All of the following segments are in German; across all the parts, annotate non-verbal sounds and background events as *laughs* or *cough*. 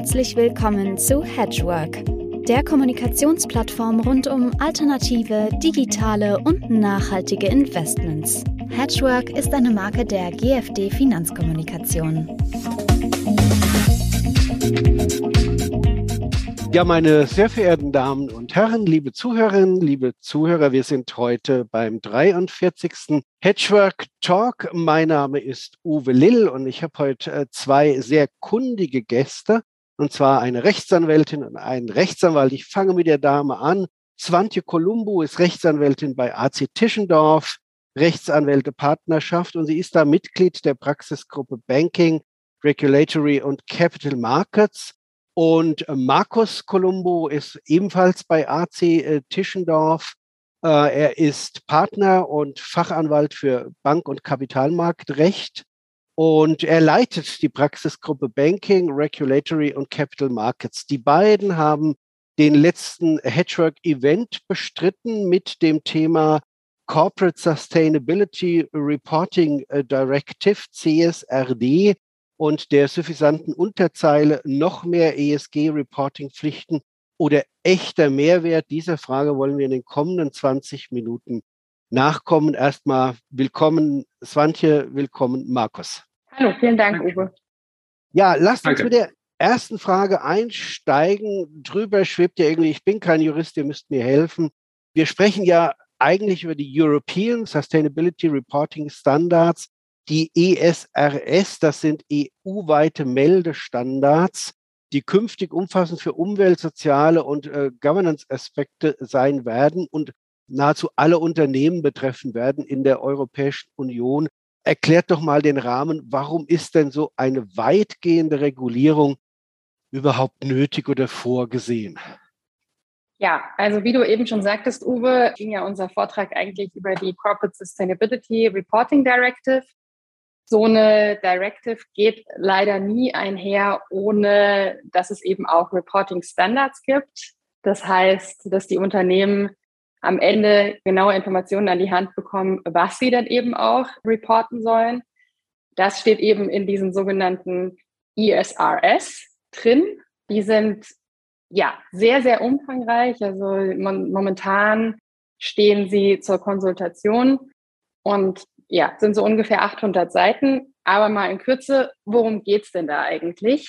Herzlich willkommen zu Hedgework, der Kommunikationsplattform rund um alternative, digitale und nachhaltige Investments. Hedgework ist eine Marke der GFD Finanzkommunikation. Ja, meine sehr verehrten Damen und Herren, liebe Zuhörerinnen, liebe Zuhörer, wir sind heute beim 43. Hedgework Talk. Mein Name ist Uwe Lill und ich habe heute äh, zwei sehr kundige Gäste, und zwar eine Rechtsanwältin und einen Rechtsanwalt. Ich fange mit der Dame an. Swantje Columbo ist Rechtsanwältin bei AC Tischendorf, Rechtsanwälte Partnerschaft und sie ist da Mitglied der Praxisgruppe Banking, Regulatory und Capital Markets. Und äh, Markus Colombo ist ebenfalls bei AC äh, Tischendorf. Äh, er ist Partner und Fachanwalt für Bank- und Kapitalmarktrecht. Und er leitet die Praxisgruppe Banking, Regulatory und Capital Markets. Die beiden haben den letzten Hedgework Event bestritten mit dem Thema Corporate Sustainability Reporting Directive, CSRD und der suffisanten Unterzeile noch mehr ESG-Reporting-Pflichten oder echter Mehrwert? Dieser Frage wollen wir in den kommenden 20 Minuten nachkommen. Erstmal willkommen, Swantje, willkommen, Markus. Hallo, vielen Dank, Uwe. Ja, lasst uns mit der ersten Frage einsteigen. Drüber schwebt ja irgendwie, ich bin kein Jurist, ihr müsst mir helfen. Wir sprechen ja eigentlich über die European Sustainability Reporting Standards die ESRS, das sind EU-weite Meldestandards, die künftig umfassend für Umwelt, soziale und äh, Governance-Aspekte sein werden und nahezu alle Unternehmen betreffen werden in der Europäischen Union. Erklärt doch mal den Rahmen, warum ist denn so eine weitgehende Regulierung überhaupt nötig oder vorgesehen? Ja, also wie du eben schon sagtest, Uwe, ging ja unser Vortrag eigentlich über die Corporate Sustainability Reporting Directive so eine Directive geht leider nie einher, ohne dass es eben auch Reporting Standards gibt. Das heißt, dass die Unternehmen am Ende genaue Informationen an die Hand bekommen, was sie dann eben auch reporten sollen. Das steht eben in diesen sogenannten ESRS drin. Die sind ja sehr, sehr umfangreich. Also momentan stehen sie zur Konsultation und ja, sind so ungefähr 800 Seiten. Aber mal in Kürze, worum geht's denn da eigentlich?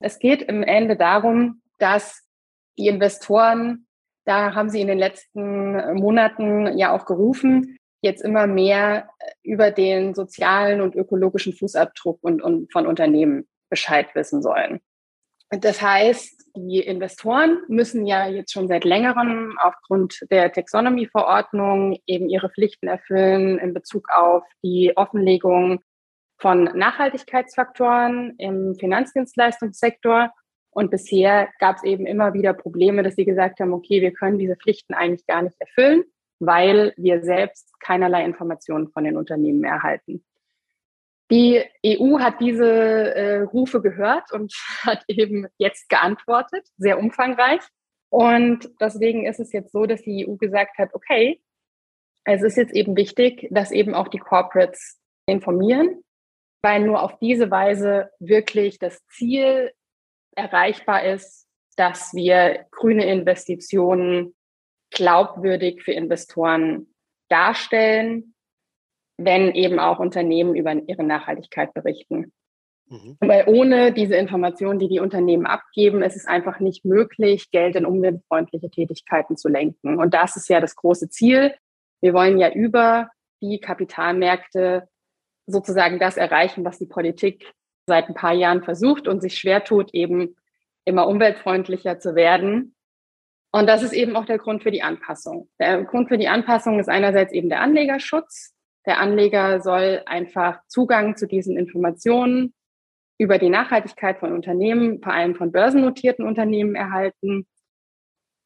Es geht im Ende darum, dass die Investoren, da haben sie in den letzten Monaten ja auch gerufen, jetzt immer mehr über den sozialen und ökologischen Fußabdruck und, und von Unternehmen Bescheid wissen sollen. Das heißt, die Investoren müssen ja jetzt schon seit längerem aufgrund der Taxonomy-Verordnung eben ihre Pflichten erfüllen in Bezug auf die Offenlegung von Nachhaltigkeitsfaktoren im Finanzdienstleistungssektor. Und bisher gab es eben immer wieder Probleme, dass sie gesagt haben, okay, wir können diese Pflichten eigentlich gar nicht erfüllen, weil wir selbst keinerlei Informationen von den Unternehmen erhalten. Die EU hat diese äh, Rufe gehört und *laughs* hat eben jetzt geantwortet, sehr umfangreich. Und deswegen ist es jetzt so, dass die EU gesagt hat, okay, es ist jetzt eben wichtig, dass eben auch die Corporates informieren, weil nur auf diese Weise wirklich das Ziel erreichbar ist, dass wir grüne Investitionen glaubwürdig für Investoren darstellen wenn eben auch Unternehmen über ihre Nachhaltigkeit berichten. Mhm. Weil ohne diese Informationen, die die Unternehmen abgeben, ist es einfach nicht möglich, Geld in umweltfreundliche Tätigkeiten zu lenken. Und das ist ja das große Ziel. Wir wollen ja über die Kapitalmärkte sozusagen das erreichen, was die Politik seit ein paar Jahren versucht und sich schwer tut, eben immer umweltfreundlicher zu werden. Und das ist eben auch der Grund für die Anpassung. Der Grund für die Anpassung ist einerseits eben der Anlegerschutz. Der Anleger soll einfach Zugang zu diesen Informationen über die Nachhaltigkeit von Unternehmen, vor allem von börsennotierten Unternehmen erhalten.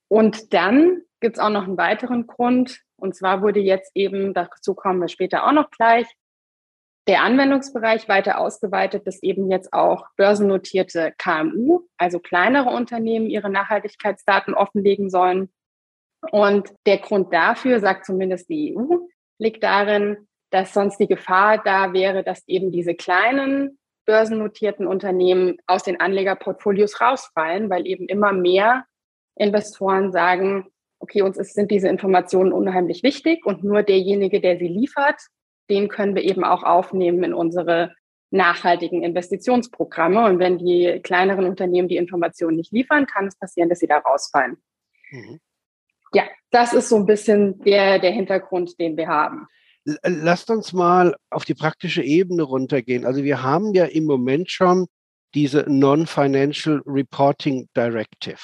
Und dann gibt es auch noch einen weiteren Grund. Und zwar wurde jetzt eben, dazu kommen wir später auch noch gleich, der Anwendungsbereich weiter ausgeweitet, dass eben jetzt auch börsennotierte KMU, also kleinere Unternehmen, ihre Nachhaltigkeitsdaten offenlegen sollen. Und der Grund dafür, sagt zumindest die EU, liegt darin, dass sonst die Gefahr da wäre, dass eben diese kleinen börsennotierten Unternehmen aus den Anlegerportfolios rausfallen, weil eben immer mehr Investoren sagen, okay, uns ist, sind diese Informationen unheimlich wichtig und nur derjenige, der sie liefert, den können wir eben auch aufnehmen in unsere nachhaltigen Investitionsprogramme. Und wenn die kleineren Unternehmen die Informationen nicht liefern, kann es passieren, dass sie da rausfallen. Mhm. Ja, das ist so ein bisschen der, der Hintergrund, den wir haben. Lasst uns mal auf die praktische Ebene runtergehen. Also wir haben ja im Moment schon diese Non-Financial Reporting Directive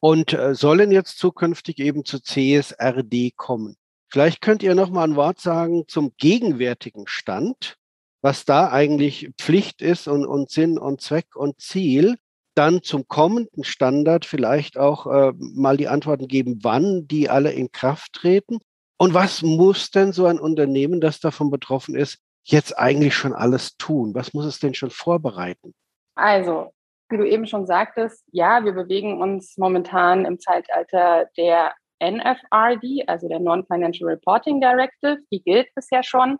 und äh, sollen jetzt zukünftig eben zu CSRD kommen. Vielleicht könnt ihr noch mal ein Wort sagen zum gegenwärtigen Stand, was da eigentlich Pflicht ist und, und Sinn und Zweck und Ziel. Dann zum kommenden Standard vielleicht auch äh, mal die Antworten geben, wann die alle in Kraft treten. Und was muss denn so ein Unternehmen, das davon betroffen ist, jetzt eigentlich schon alles tun? Was muss es denn schon vorbereiten? Also, wie du eben schon sagtest, ja, wir bewegen uns momentan im Zeitalter der NFRD, also der Non-Financial Reporting Directive. Die gilt bisher schon.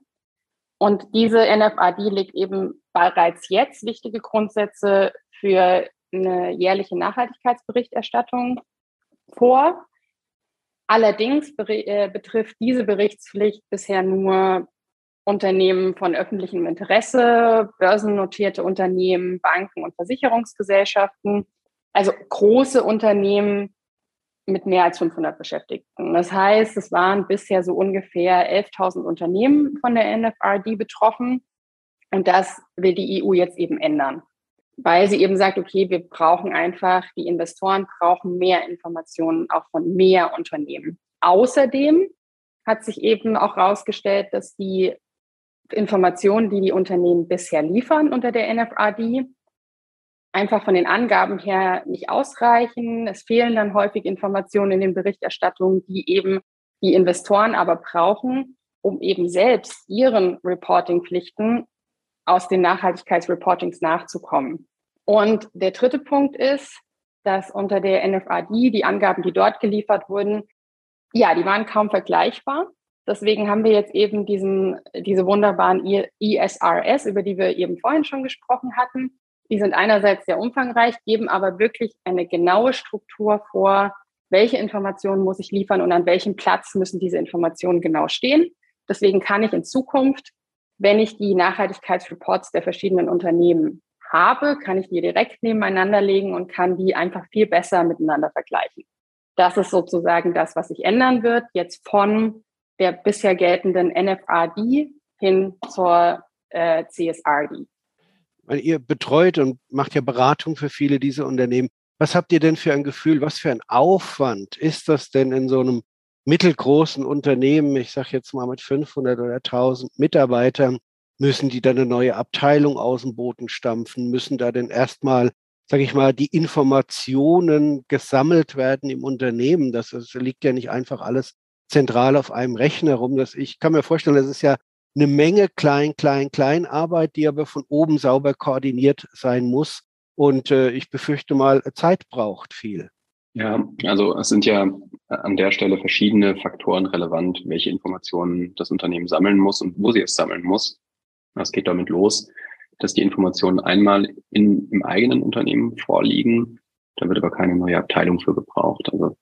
Und diese NFRD legt eben bereits jetzt wichtige Grundsätze für eine jährliche Nachhaltigkeitsberichterstattung vor. Allerdings äh, betrifft diese Berichtspflicht bisher nur Unternehmen von öffentlichem Interesse, börsennotierte Unternehmen, Banken und Versicherungsgesellschaften, also große Unternehmen mit mehr als 500 Beschäftigten. Das heißt, es waren bisher so ungefähr 11.000 Unternehmen von der NFRD betroffen. Und das will die EU jetzt eben ändern, weil sie eben sagt, okay, wir brauchen einfach, die Investoren brauchen mehr Informationen auch von mehr Unternehmen. Außerdem hat sich eben auch herausgestellt, dass die Informationen, die die Unternehmen bisher liefern unter der NFRD, einfach von den Angaben her nicht ausreichen. Es fehlen dann häufig Informationen in den Berichterstattungen, die eben die Investoren aber brauchen, um eben selbst ihren Reporting-Pflichten aus den Nachhaltigkeitsreportings nachzukommen. Und der dritte Punkt ist, dass unter der NFRD die Angaben, die dort geliefert wurden, ja, die waren kaum vergleichbar. Deswegen haben wir jetzt eben diesen, diese wunderbaren ISRS, über die wir eben vorhin schon gesprochen hatten. Die sind einerseits sehr umfangreich, geben aber wirklich eine genaue Struktur vor, welche Informationen muss ich liefern und an welchem Platz müssen diese Informationen genau stehen. Deswegen kann ich in Zukunft, wenn ich die Nachhaltigkeitsreports der verschiedenen Unternehmen habe, kann ich die direkt nebeneinander legen und kann die einfach viel besser miteinander vergleichen. Das ist sozusagen das, was sich ändern wird, jetzt von der bisher geltenden NFRD hin zur äh, CSRD. Weil ihr betreut und macht ja Beratung für viele dieser Unternehmen. Was habt ihr denn für ein Gefühl, was für ein Aufwand ist das denn in so einem mittelgroßen Unternehmen, ich sage jetzt mal mit 500 oder 1000 Mitarbeitern, müssen die dann eine neue Abteilung aus dem Boden stampfen, müssen da denn erstmal, sage ich mal, die Informationen gesammelt werden im Unternehmen. Das, das liegt ja nicht einfach alles zentral auf einem Rechner rum. Das, ich kann mir vorstellen, das ist ja eine Menge klein, klein, klein Arbeit, die aber von oben sauber koordiniert sein muss. Und äh, ich befürchte mal, Zeit braucht viel. Ja, also es sind ja an der Stelle verschiedene Faktoren relevant, welche Informationen das Unternehmen sammeln muss und wo sie es sammeln muss. Es geht damit los, dass die Informationen einmal in, im eigenen Unternehmen vorliegen. Da wird aber keine neue Abteilung für gebraucht. Also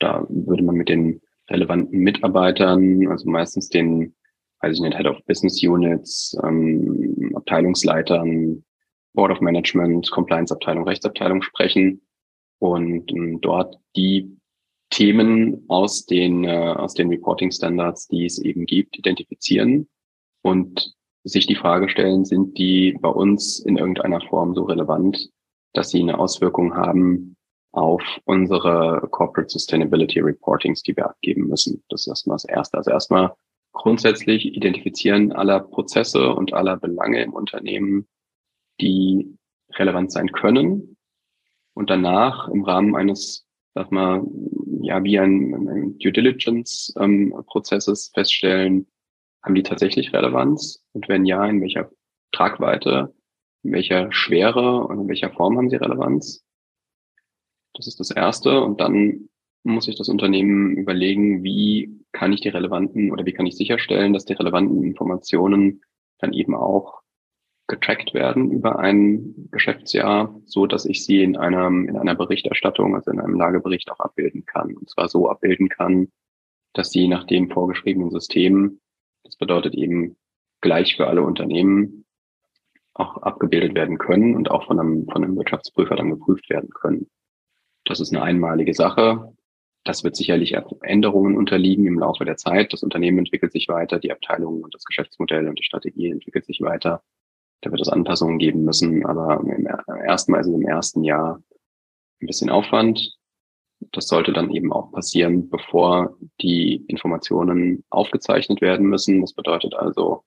da würde man mit den relevanten Mitarbeitern, also meistens den, weiß ich nicht, Head of Business Units, ähm, Abteilungsleitern, Board of Management, Compliance-Abteilung, Rechtsabteilung sprechen und ähm, dort die Themen aus den, äh, aus den Reporting-Standards, die es eben gibt, identifizieren und sich die Frage stellen, sind die bei uns in irgendeiner Form so relevant, dass sie eine Auswirkung haben auf unsere Corporate Sustainability Reportings, die wir abgeben müssen. Das ist erstmal das Erste. Also erstmal grundsätzlich identifizieren aller Prozesse und aller Belange im Unternehmen, die relevant sein können. Und danach im Rahmen eines, sag mal, ja, wie ein, ein Due Diligence ähm, Prozesses feststellen, haben die tatsächlich Relevanz? Und wenn ja, in welcher Tragweite, in welcher Schwere und in welcher Form haben sie Relevanz? Das ist das Erste. Und dann muss sich das Unternehmen überlegen, wie kann ich die relevanten oder wie kann ich sicherstellen, dass die relevanten Informationen dann eben auch getrackt werden über ein Geschäftsjahr, so dass ich sie in einem, in einer Berichterstattung, also in einem Lagebericht auch abbilden kann. Und zwar so abbilden kann, dass sie nach dem vorgeschriebenen System, das bedeutet eben gleich für alle Unternehmen, auch abgebildet werden können und auch von einem, von einem Wirtschaftsprüfer dann geprüft werden können. Das ist eine einmalige Sache. Das wird sicherlich Änderungen unterliegen im Laufe der Zeit. Das Unternehmen entwickelt sich weiter, die Abteilung und das Geschäftsmodell und die Strategie entwickelt sich weiter. Da wird es Anpassungen geben müssen, aber im ersten, also im ersten Jahr ein bisschen Aufwand. Das sollte dann eben auch passieren, bevor die Informationen aufgezeichnet werden müssen. Das bedeutet also,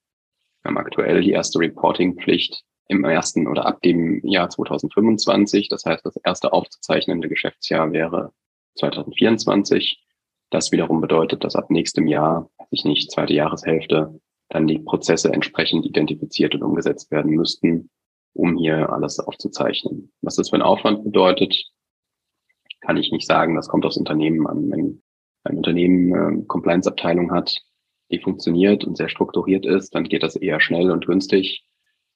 wir haben aktuell die erste Reporting-Pflicht im ersten oder ab dem Jahr 2025. Das heißt, das erste aufzuzeichnende Geschäftsjahr wäre 2024. Das wiederum bedeutet, dass ab nächstem Jahr, ich nicht, zweite Jahreshälfte, dann die Prozesse entsprechend identifiziert und umgesetzt werden müssten, um hier alles aufzuzeichnen. Was das für ein Aufwand bedeutet, kann ich nicht sagen. Das kommt aufs Unternehmen an. Wenn ein Unternehmen äh, Compliance-Abteilung hat, die funktioniert und sehr strukturiert ist, dann geht das eher schnell und günstig.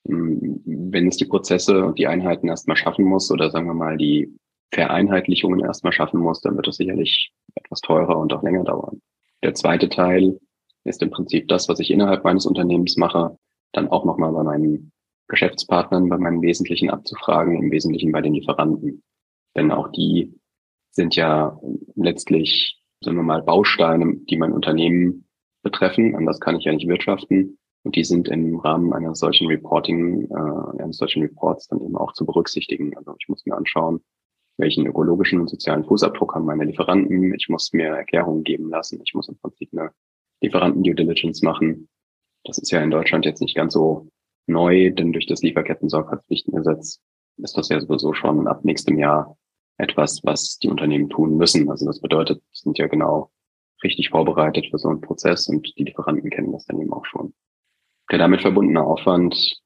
Hm, wenn es die Prozesse und die Einheiten erstmal schaffen muss oder sagen wir mal die Vereinheitlichungen erstmal schaffen muss, dann wird es sicherlich etwas teurer und auch länger dauern. Der zweite Teil ist im Prinzip das, was ich innerhalb meines Unternehmens mache, dann auch nochmal bei meinen Geschäftspartnern, bei meinen Wesentlichen abzufragen, im Wesentlichen bei den Lieferanten. Denn auch die sind ja letztlich, sagen wir mal, Bausteine, die mein Unternehmen betreffen. Anders kann ich ja nicht wirtschaften. Und die sind im Rahmen einer solchen Reporting, äh, eines solchen Reports dann eben auch zu berücksichtigen. Also ich muss mir anschauen, welchen ökologischen und sozialen Fußabdruck haben meine Lieferanten. Ich muss mir Erklärungen geben lassen. Ich muss im Prinzip eine Lieferanten-Due Diligence machen. Das ist ja in Deutschland jetzt nicht ganz so neu, denn durch das Lieferketten-Sorgfaltspflichtengesetz ist das ja sowieso schon ab nächstem Jahr etwas, was die Unternehmen tun müssen. Also das bedeutet, sind ja genau richtig vorbereitet für so einen Prozess und die Lieferanten kennen das dann eben auch schon. Der damit verbundene Aufwand,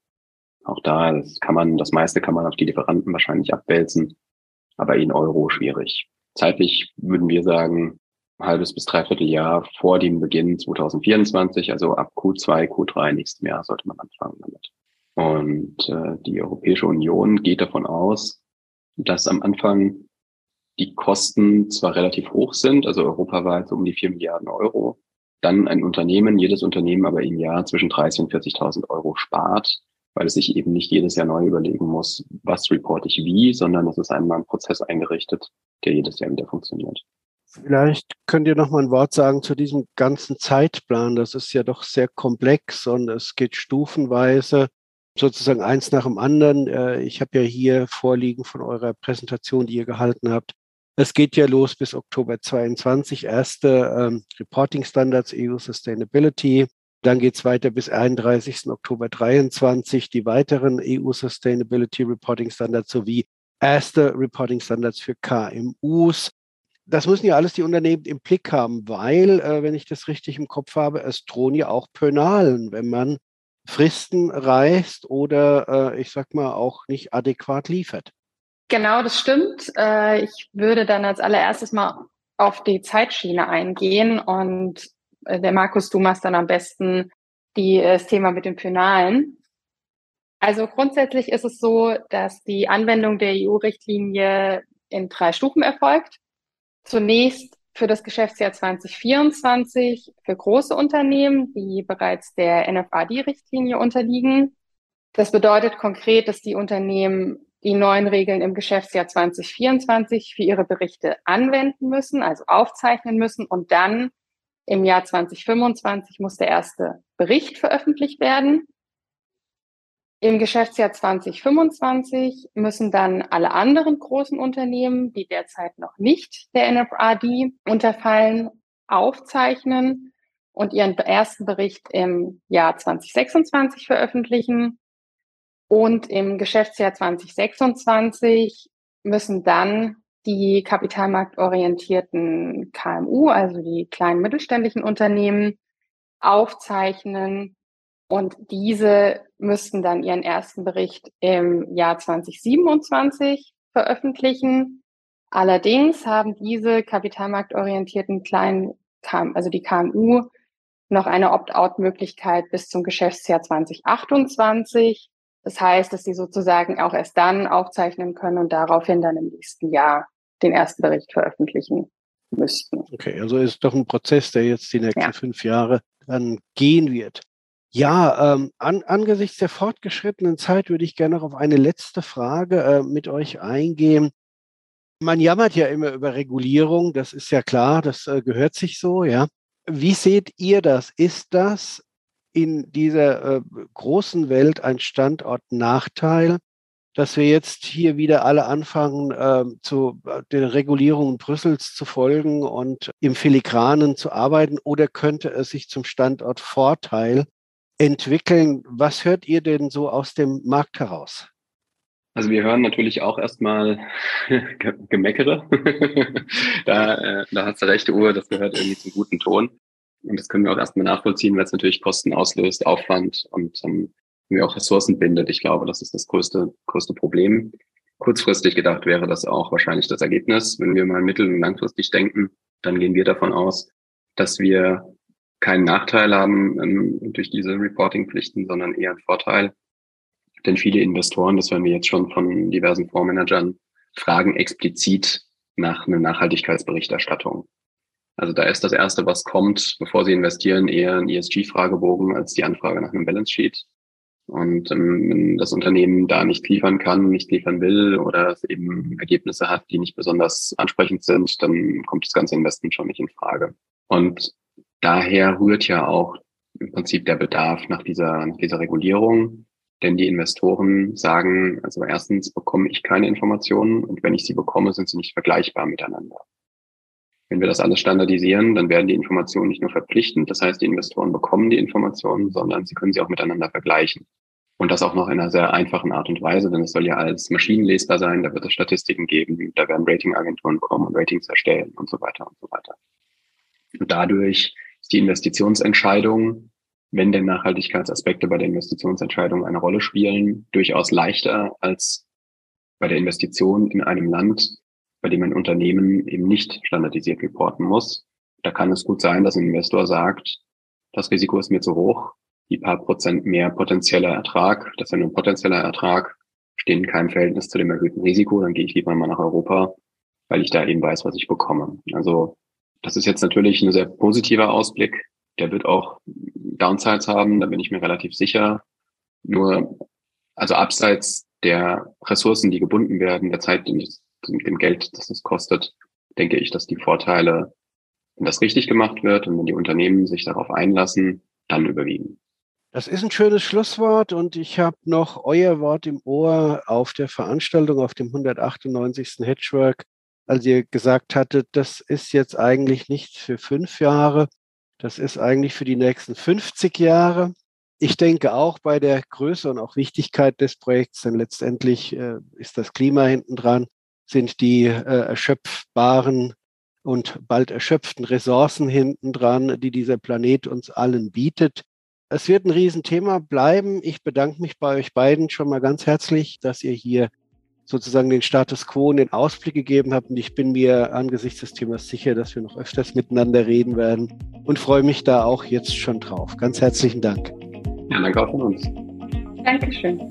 auch da, das kann man, das meiste kann man auf die Lieferanten wahrscheinlich abwälzen, aber in Euro schwierig. Zeitlich würden wir sagen, halbes bis dreiviertel Jahr vor dem Beginn 2024, also ab Q2, Q3 nächsten Jahr sollte man anfangen damit. Und äh, die Europäische Union geht davon aus, dass am Anfang die Kosten zwar relativ hoch sind, also europaweit so um die vier Milliarden Euro, dann ein Unternehmen, jedes Unternehmen aber im Jahr zwischen 30 und 40.000 Euro spart, weil es sich eben nicht jedes Jahr neu überlegen muss, was reporte ich wie, sondern es ist einmal ein Prozess eingerichtet, der jedes Jahr wieder funktioniert. Vielleicht könnt ihr noch mal ein Wort sagen zu diesem ganzen Zeitplan. Das ist ja doch sehr komplex und es geht stufenweise sozusagen eins nach dem anderen. Äh, ich habe ja hier vorliegen von eurer Präsentation, die ihr gehalten habt. Es geht ja los bis Oktober 22, erste ähm, Reporting Standards EU Sustainability. Dann geht es weiter bis 31. Oktober 23, die weiteren EU Sustainability Reporting Standards sowie erste Reporting Standards für KMUs. Das müssen ja alles die Unternehmen im Blick haben, weil, äh, wenn ich das richtig im Kopf habe, es drohen ja auch Pönalen, wenn man Fristen reißt oder äh, ich sag mal auch nicht adäquat liefert. Genau, das stimmt. Äh, ich würde dann als allererstes mal auf die Zeitschiene eingehen und der Markus, du machst dann am besten die, äh, das Thema mit den Pönalen. Also grundsätzlich ist es so, dass die Anwendung der EU-Richtlinie in drei Stufen erfolgt. Zunächst für das Geschäftsjahr 2024 für große Unternehmen, die bereits der NFAD-Richtlinie unterliegen. Das bedeutet konkret, dass die Unternehmen die neuen Regeln im Geschäftsjahr 2024 für ihre Berichte anwenden müssen, also aufzeichnen müssen und dann im Jahr 2025 muss der erste Bericht veröffentlicht werden. Im Geschäftsjahr 2025 müssen dann alle anderen großen Unternehmen, die derzeit noch nicht der NFRD unterfallen, aufzeichnen und ihren ersten Bericht im Jahr 2026 veröffentlichen. Und im Geschäftsjahr 2026 müssen dann die kapitalmarktorientierten KMU, also die kleinen mittelständischen Unternehmen, aufzeichnen und diese müssten dann ihren ersten Bericht im Jahr 2027 veröffentlichen. Allerdings haben diese kapitalmarktorientierten kleinen, also die KMU, noch eine Opt-out-Möglichkeit bis zum Geschäftsjahr 2028. Das heißt, dass sie sozusagen auch erst dann aufzeichnen können und daraufhin dann im nächsten Jahr den ersten Bericht veröffentlichen müssten. Okay, also ist doch ein Prozess, der jetzt die nächsten ja. fünf Jahre dann gehen wird. Ja, ähm, an, angesichts der fortgeschrittenen Zeit würde ich gerne noch auf eine letzte Frage äh, mit euch eingehen. Man jammert ja immer über Regulierung, das ist ja klar, das äh, gehört sich so, ja. Wie seht ihr das? Ist das in dieser äh, großen Welt ein Standortnachteil, dass wir jetzt hier wieder alle anfangen, äh, zu den Regulierungen Brüssels zu folgen und im Filigranen zu arbeiten? Oder könnte es sich zum Standortvorteil entwickeln? Was hört ihr denn so aus dem Markt heraus? Also wir hören natürlich auch erstmal *laughs* Gemeckere. *laughs* da äh, da hat du recht, Uhr, das gehört irgendwie zum guten Ton. Und das können wir auch erstmal nachvollziehen, weil es natürlich Kosten auslöst, Aufwand und ähm, wir auch Ressourcen bindet. Ich glaube, das ist das größte, größte Problem. Kurzfristig gedacht wäre das auch wahrscheinlich das Ergebnis. Wenn wir mal mittel- und langfristig denken, dann gehen wir davon aus, dass wir keinen Nachteil haben ähm, durch diese Reporting-Pflichten, sondern eher einen Vorteil. Denn viele Investoren, das werden wir jetzt schon von diversen Fondsmanagern, fragen explizit nach einer Nachhaltigkeitsberichterstattung. Also da ist das Erste, was kommt, bevor Sie investieren, eher ein ESG-Fragebogen als die Anfrage nach einem Balance Sheet. Und ähm, wenn das Unternehmen da nicht liefern kann, nicht liefern will oder es eben Ergebnisse hat, die nicht besonders ansprechend sind, dann kommt das ganze Investment schon nicht in Frage. Und daher rührt ja auch im Prinzip der Bedarf nach dieser, nach dieser Regulierung. Denn die Investoren sagen, also erstens bekomme ich keine Informationen und wenn ich sie bekomme, sind sie nicht vergleichbar miteinander. Wenn wir das alles standardisieren, dann werden die Informationen nicht nur verpflichtend, das heißt, die Investoren bekommen die Informationen, sondern sie können sie auch miteinander vergleichen. Und das auch noch in einer sehr einfachen Art und Weise, denn es soll ja als maschinenlesbar sein, da wird es Statistiken geben, da werden Ratingagenturen kommen und Ratings erstellen und so weiter und so weiter. Und dadurch ist die Investitionsentscheidung, wenn denn Nachhaltigkeitsaspekte bei der Investitionsentscheidung eine Rolle spielen, durchaus leichter als bei der Investition in einem Land, bei dem ein Unternehmen eben nicht standardisiert reporten muss. Da kann es gut sein, dass ein Investor sagt, das Risiko ist mir zu hoch, die paar Prozent mehr potenzieller Ertrag, das ist ja nur ein potenzieller Ertrag, stehen in keinem Verhältnis zu dem erhöhten Risiko, dann gehe ich lieber mal nach Europa, weil ich da eben weiß, was ich bekomme. Also das ist jetzt natürlich ein sehr positiver Ausblick. Der wird auch Downsides haben, da bin ich mir relativ sicher. Nur, also abseits der Ressourcen, die gebunden werden, der Zeit, die mit dem Geld, das es kostet, denke ich, dass die Vorteile, wenn das richtig gemacht wird und wenn die Unternehmen sich darauf einlassen, dann überwiegen. Das ist ein schönes Schlusswort und ich habe noch euer Wort im Ohr auf der Veranstaltung auf dem 198. Hedgework, als ihr gesagt hattet, das ist jetzt eigentlich nicht für fünf Jahre, das ist eigentlich für die nächsten 50 Jahre. Ich denke auch bei der Größe und auch Wichtigkeit des Projekts, denn letztendlich äh, ist das Klima hinten dran sind die äh, erschöpfbaren und bald erschöpften Ressourcen hinten dran, die dieser Planet uns allen bietet. Es wird ein Riesenthema bleiben. Ich bedanke mich bei euch beiden schon mal ganz herzlich, dass ihr hier sozusagen den Status quo und den Ausblick gegeben habt. Und ich bin mir angesichts des Themas sicher, dass wir noch öfters miteinander reden werden und freue mich da auch jetzt schon drauf. Ganz herzlichen Dank. Ja, danke auch von uns. Dankeschön.